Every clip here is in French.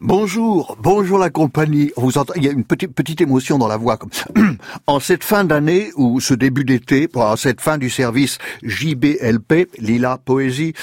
Bonjour, bonjour la compagnie. Vous il y a une petite, émotion dans la voix. Comme en cette fin d'année ou ce début d'été, en cette fin du service JBLP, Lila Poésie,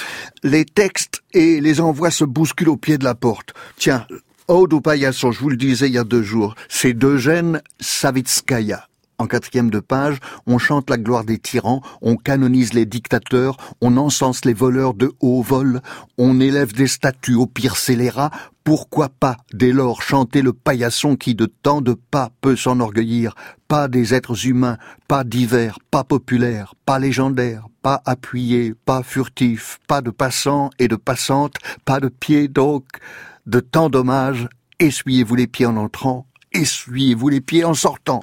les textes et les envois se bousculent au pied de la porte. Tiens, Ode au paillasson, je vous le disais il y a deux jours, c'est d'Eugène Savitskaya. En quatrième de page, on chante la gloire des tyrans, on canonise les dictateurs, on encense les voleurs de haut vol, on élève des statues au pire scélérat. Pourquoi pas, dès lors, chanter le paillasson qui de tant de pas peut s'enorgueillir, pas des êtres humains, pas divers, pas populaires, pas légendaires, pas appuyés, pas furtifs, pas de passants et de passantes, pas de pieds donc, de tant d'hommages, essuyez-vous les pieds en entrant, essuyez-vous les pieds en sortant.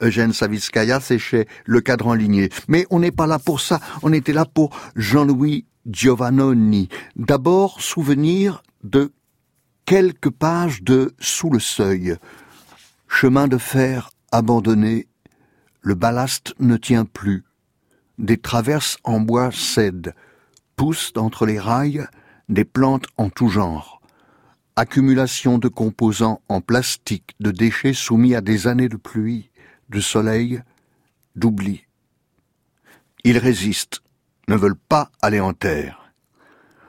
Eugène Savitskaya séchait le cadran ligné. Mais on n'est pas là pour ça, on était là pour Jean-Louis Giovannoni. D'abord, souvenir de quelques pages de Sous le seuil. Chemin de fer abandonné, le ballast ne tient plus. Des traverses en bois cèdent, poussent entre les rails des plantes en tout genre. Accumulation de composants en plastique, de déchets soumis à des années de pluie de soleil, d'oubli. Ils résistent, ne veulent pas aller en terre.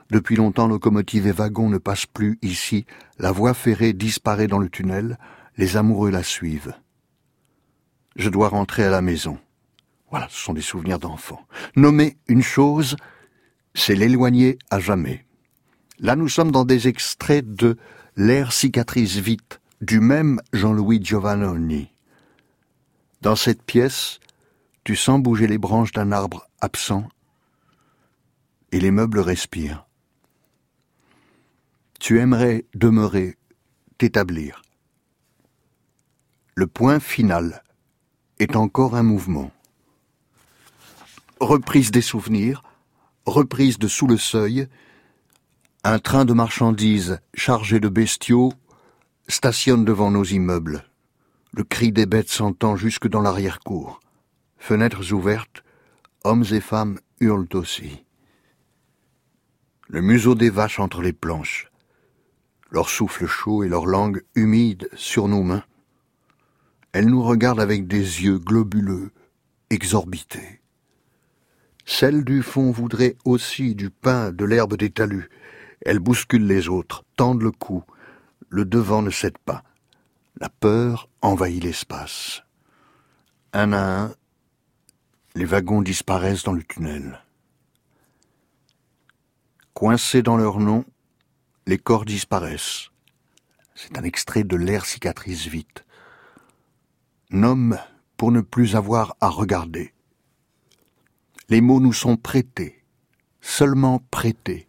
Depuis longtemps, locomotives et wagons ne passent plus ici, la voie ferrée disparaît dans le tunnel, les amoureux la suivent. Je dois rentrer à la maison. Voilà, ce sont des souvenirs d'enfants. Nommer une chose, c'est l'éloigner à jamais. Là, nous sommes dans des extraits de L'air cicatrise vite, du même Jean-Louis Giovannoni. Dans cette pièce, tu sens bouger les branches d'un arbre absent et les meubles respirent. Tu aimerais demeurer, t'établir. Le point final est encore un mouvement. Reprise des souvenirs, reprise de sous le seuil, un train de marchandises chargé de bestiaux stationne devant nos immeubles. Le cri des bêtes s'entend jusque dans l'arrière-cour. Fenêtres ouvertes, hommes et femmes hurlent aussi. Le museau des vaches entre les planches, leur souffle chaud et leur langue humide sur nos mains. Elles nous regardent avec des yeux globuleux, exorbités. Celle du fond voudrait aussi du pain, de l'herbe des talus. Elle bouscule les autres, tendent le cou. Le devant ne cède pas. La peur envahit l'espace. Un à un, les wagons disparaissent dans le tunnel. Coincés dans leur nom, les corps disparaissent. C'est un extrait de l'air cicatrice vite. Nomme pour ne plus avoir à regarder. Les mots nous sont prêtés, seulement prêtés.